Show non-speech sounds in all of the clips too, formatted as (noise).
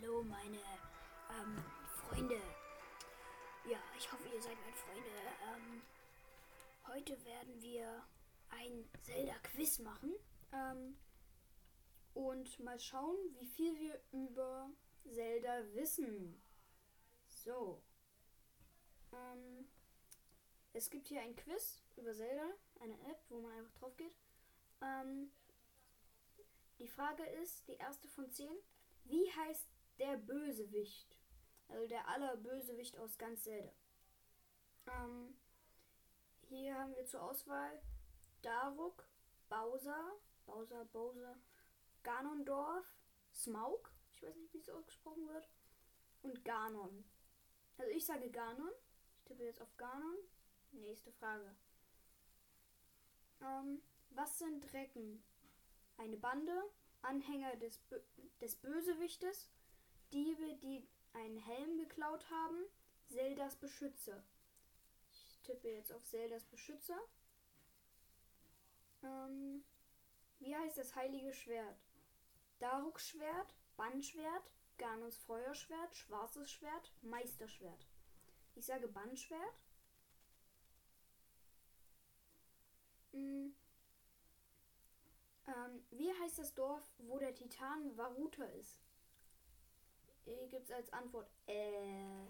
hallo meine ähm, Freunde. Ja, ich hoffe, ihr seid meine Freunde. Ähm, heute werden wir ein Zelda-Quiz machen. Ähm, und mal schauen, wie viel wir über Zelda wissen. So. Ähm, es gibt hier ein Quiz über Zelda, eine App, wo man einfach drauf geht. Ähm, die Frage ist, die erste von zehn. Wie heißt der Bösewicht? Also der allerbösewicht aus ganz Zelda. Ähm, hier haben wir zur Auswahl Daruk, Bowser, Bowser, Bowser, Ganondorf, Smaug, ich weiß nicht, wie es ausgesprochen wird, und Ganon. Also ich sage Ganon. Ich tippe jetzt auf Ganon. Nächste Frage. Ähm, was sind Recken? Eine Bande, Anhänger des, Bö des Bösewichtes, Diebe, die einen Helm geklaut haben, Zeldas Beschützer. Ich tippe jetzt auf Zeldas Beschützer. Ähm, wie heißt das heilige Schwert? Daruks Schwert, Bannschwert, Ganons Feuerschwert, Schwarzes Schwert, Meisterschwert. Ich sage Bannschwert. Mhm. Ähm, wie heißt das Dorf, wo der Titan Varuta ist? Hier gibt es als Antwort äh,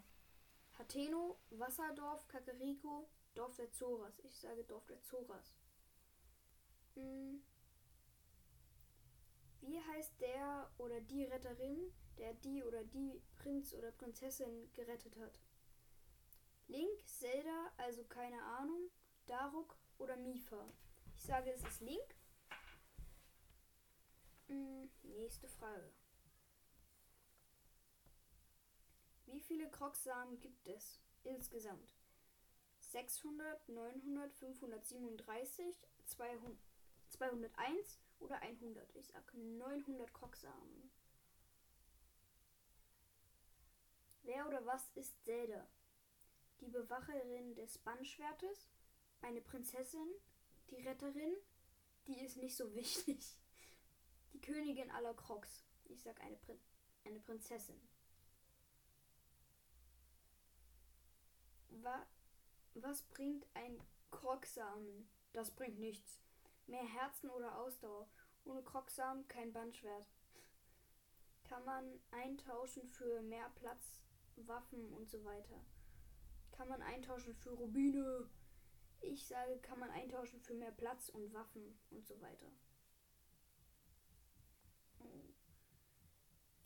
Hateno, Wasserdorf, Kakariko, Dorf der Zoras. Ich sage Dorf der Zoras. Hm. Wie heißt der oder die Retterin, der die oder die Prinz oder Prinzessin gerettet hat? Link, Zelda, also keine Ahnung, Daruk oder Mifa? Ich sage, es ist Link. Hm, nächste Frage. Wie viele Krogsamen gibt es insgesamt? 600, 900, 537, 200, 201 oder 100? Ich sage 900 Krogsamen. Wer oder was ist Zelda? Die Bewacherin des Bannschwertes? Eine Prinzessin? Die Retterin? Die ist nicht so (laughs) wichtig. Die Königin aller Crocs. Ich sag eine, Prin eine Prinzessin. Wa was bringt ein Krogsamen? Das bringt nichts. Mehr Herzen oder Ausdauer. Ohne Krogsamen kein Bandschwert. Kann man eintauschen für mehr Platz, Waffen und so weiter. Kann man eintauschen für Rubine. Ich sage, kann man eintauschen für mehr Platz und Waffen und so weiter.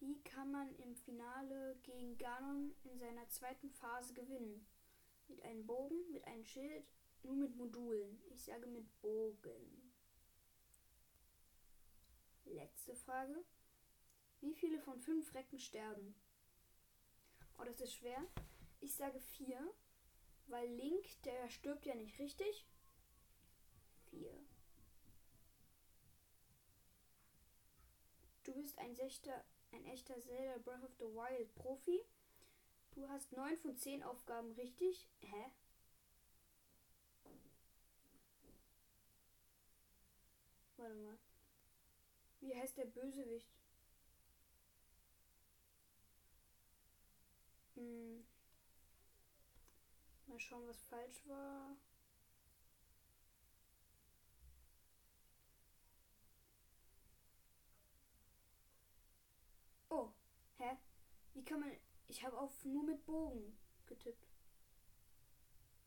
Wie kann man im Finale gegen Ganon in seiner zweiten Phase gewinnen? Mit einem Bogen, mit einem Schild, nur mit Modulen. Ich sage mit Bogen. Letzte Frage. Wie viele von fünf Recken sterben? Oh, das ist schwer. Ich sage vier, weil Link, der stirbt ja nicht richtig. Vier. Du bist ein echter, ein echter Zelda Breath of the Wild Profi. Du hast 9 von 10 Aufgaben richtig. Hä? Warte mal. Wie heißt der Bösewicht? Hm. Mal schauen, was falsch war. Oh, hä? Wie kann man ich habe auf nur mit Bogen getippt.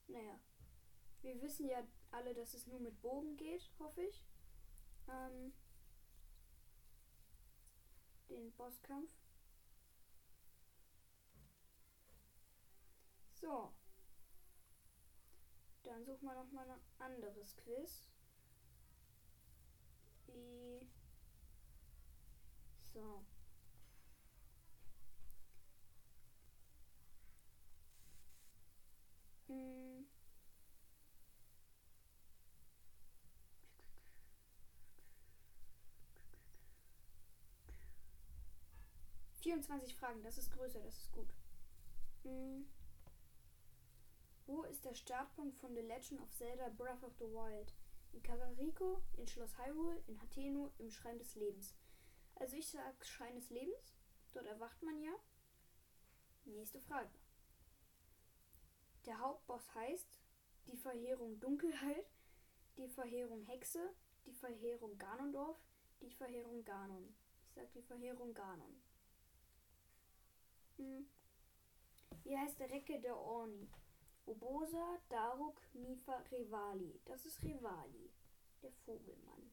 Naja. Wir wissen ja alle, dass es nur mit Bogen geht, hoffe ich. Ähm, den Bosskampf. So. Dann suchen wir noch mal ein anderes Quiz. So. 24 Fragen, das ist größer, das ist gut. Hm. Wo ist der Startpunkt von The Legend of Zelda Breath of the Wild? In Kakariko, in Schloss Hyrule, in Hateno, im Schrein des Lebens. Also ich sag Schrein des Lebens. Dort erwacht man ja. Nächste Frage. Der Hauptboss heißt die Verheerung Dunkelheit, die Verheerung Hexe, die Verheerung Ganondorf, die Verheerung Ganon. Ich sag die Verheerung Ganon. Hm. Wie heißt der Recke der Orni? Obosa, Daruk, Mifa, Rivali. Das ist Rivali, der Vogelmann.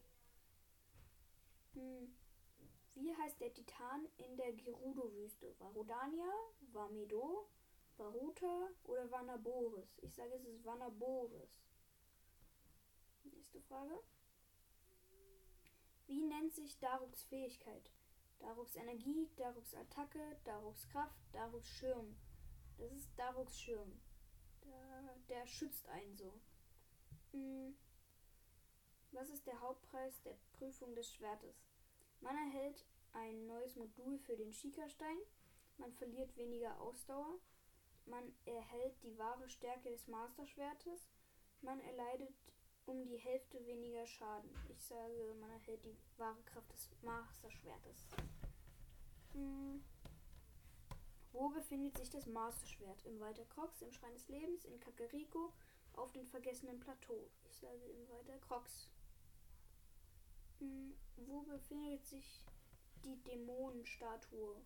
Hm. Wie heißt der Titan in der Gerudo-Wüste? Varudania, Vamedo, Varuta oder Vanaboris? Ich sage, es ist Vanaboris. Nächste Frage. Wie nennt sich Daruks Fähigkeit? Daruks Energie, Daruks Attacke, Daruks Kraft, Daruks Schirm. Das ist Daruks Schirm. Der, der schützt einen so. Hm. Was ist der Hauptpreis der Prüfung des Schwertes? Man erhält ein neues Modul für den Schikastein. Man verliert weniger Ausdauer. Man erhält die wahre Stärke des Masterschwertes. Man erleidet um die Hälfte weniger Schaden. Ich sage, man erhält die wahre Kraft des Masterschwertes. Hm. Wo befindet sich das Masterschwert? Im Walter Crocs, im Schrein des Lebens, in Kakariko, auf dem vergessenen Plateau. Ich sage im Walter Crocs. Hm. Wo befindet sich die Dämonenstatue?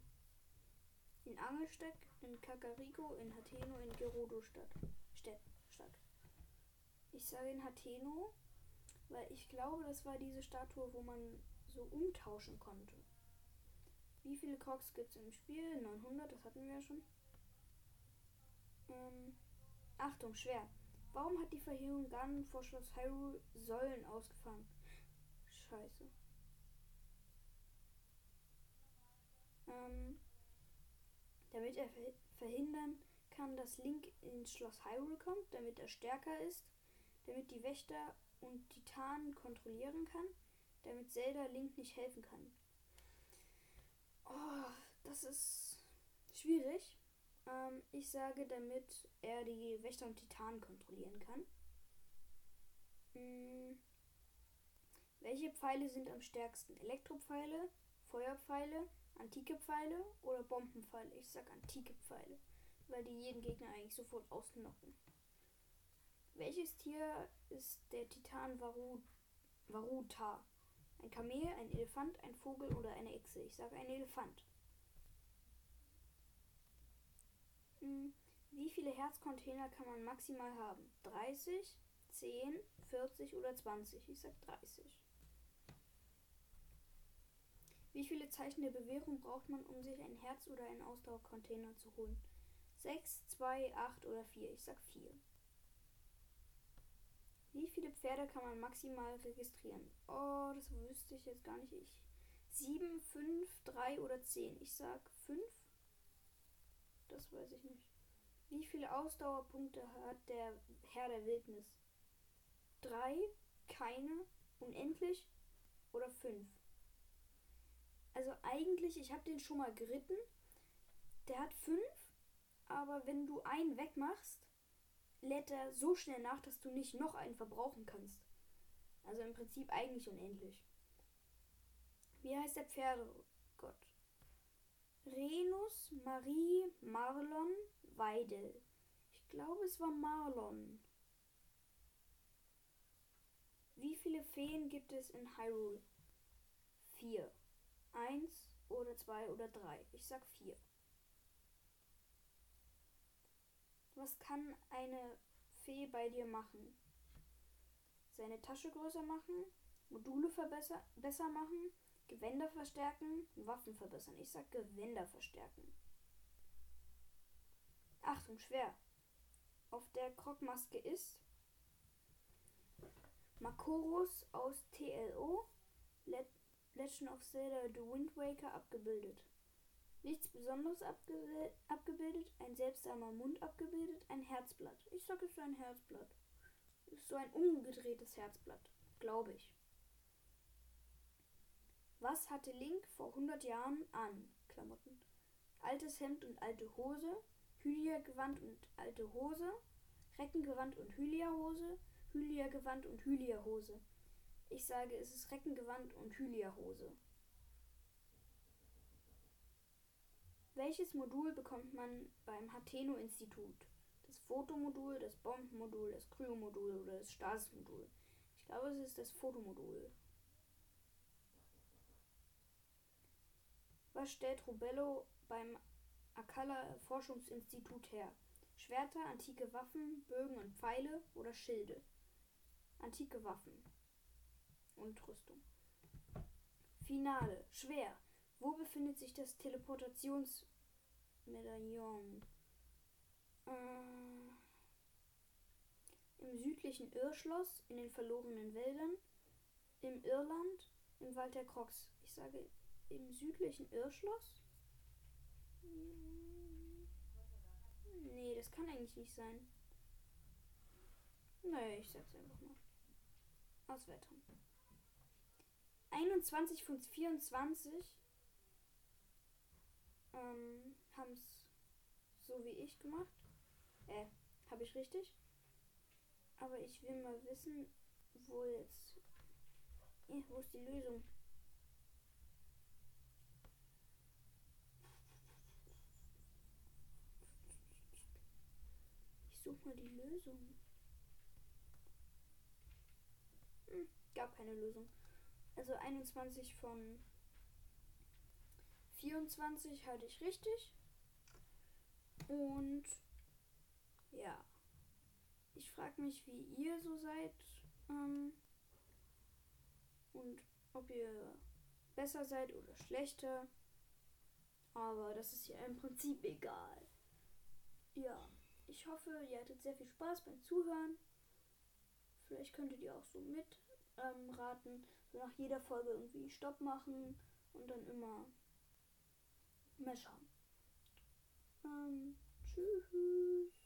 In Angelsteck, in Kakariko, in Hateno, in Gerudo-Stadt. Stadt. Ich sage in Hateno, weil ich glaube, das war diese Statue, wo man so umtauschen konnte. Wie viele Crocs gibt es im Spiel? 900, das hatten wir ja schon. Ähm, Achtung, schwer. Warum hat die Verheerung Ganon vor Schloss Hyrule Säulen ausgefahren? Scheiße. Ähm, damit er verhindern kann, dass Link ins Schloss Hyrule kommt, damit er stärker ist damit die Wächter und Titanen kontrollieren kann, damit Zelda Link nicht helfen kann. Oh, das ist schwierig. Ähm, ich sage, damit er die Wächter und Titanen kontrollieren kann. Hm. Welche Pfeile sind am stärksten? Elektropfeile, Feuerpfeile, antike Pfeile oder Bombenpfeile? Ich sag antike Pfeile, weil die jeden Gegner eigentlich sofort ausnocken. Welches Tier ist der Titan Varu Varuta? Ein Kamel, ein Elefant, ein Vogel oder eine Echse? Ich sage ein Elefant. Hm. Wie viele Herzcontainer kann man maximal haben? 30, 10, 40 oder 20? Ich sage 30. Wie viele Zeichen der Bewährung braucht man, um sich ein Herz- oder einen Ausdauercontainer zu holen? 6, 2, 8 oder 4? Ich sage 4. Viele Pferde kann man maximal registrieren? Oh, das wüsste ich jetzt gar nicht ich. 7, 5, 3 oder 10? Ich sag 5. Das weiß ich nicht. Wie viele Ausdauerpunkte hat der Herr der Wildnis? 3, keine, unendlich oder 5? Also eigentlich, ich habe den schon mal geritten. Der hat 5, aber wenn du einen wegmachst, lädt er so schnell nach, dass du nicht noch einen verbrauchen kannst. Also im Prinzip eigentlich unendlich. Wie heißt der Pferdegott? Renus, Marie, Marlon, Weidel. Ich glaube, es war Marlon. Wie viele Feen gibt es in Hyrule? Vier. Eins oder zwei oder drei. Ich sag vier. Was kann eine Fee bei dir machen? Seine Tasche größer machen, Module verbesser besser machen, Gewänder verstärken, Waffen verbessern. Ich sag Gewänder verstärken. Achtung, schwer. Auf der Krogmaske ist Makoros aus TLO, Legend of Zelda The Wind Waker abgebildet. Nichts Besonderes abge abgebildet, ein seltsamer Mund abgebildet, ein Herzblatt. Ich sage, es ist ein Herzblatt. Es ist so ein umgedrehtes Herzblatt, glaube ich. Was hatte Link vor 100 Jahren an? Klamotten. Altes Hemd und alte Hose, Hylia-Gewand und alte Hose, Reckengewand und Hylia-Hose, Hylia-Gewand und Hylia-Hose. Ich sage, es ist Reckengewand und Hylia-Hose. Welches Modul bekommt man beim Hateno-Institut? Das Fotomodul, das Bombenmodul, das Kryomodul oder das Stasismodul? Ich glaube, es ist das Fotomodul. Was stellt Rubello beim Akala Forschungsinstitut her? Schwerter, antike Waffen, Bögen und Pfeile oder Schilde? Antike Waffen und Rüstung. Finale. Schwer. Wo befindet sich das Teleportationsmedaillon? Äh, Im südlichen Irrschloss, in den verlorenen Wäldern, im Irland, im Wald der Crocs. Ich sage im südlichen Irrschloss? Nee, das kann eigentlich nicht sein. Naja, ich sag's einfach mal. Auswertung. 21 von 24 ähm, haben es so wie ich gemacht. Äh, habe ich richtig? Aber ich will mal wissen, wo jetzt. Eh, wo ist die Lösung? Ich suche mal die Lösung. Hm, gab keine Lösung. Also 21 von 24 hatte ich richtig. Und ja, ich frage mich, wie ihr so seid ähm, und ob ihr besser seid oder schlechter. Aber das ist ja im Prinzip egal. Ja, ich hoffe, ihr hattet sehr viel Spaß beim Zuhören. Vielleicht könntet ihr auch so mit ähm, raten, so nach jeder Folge irgendwie Stopp machen und dann immer mal schauen. Ähm, tschüss.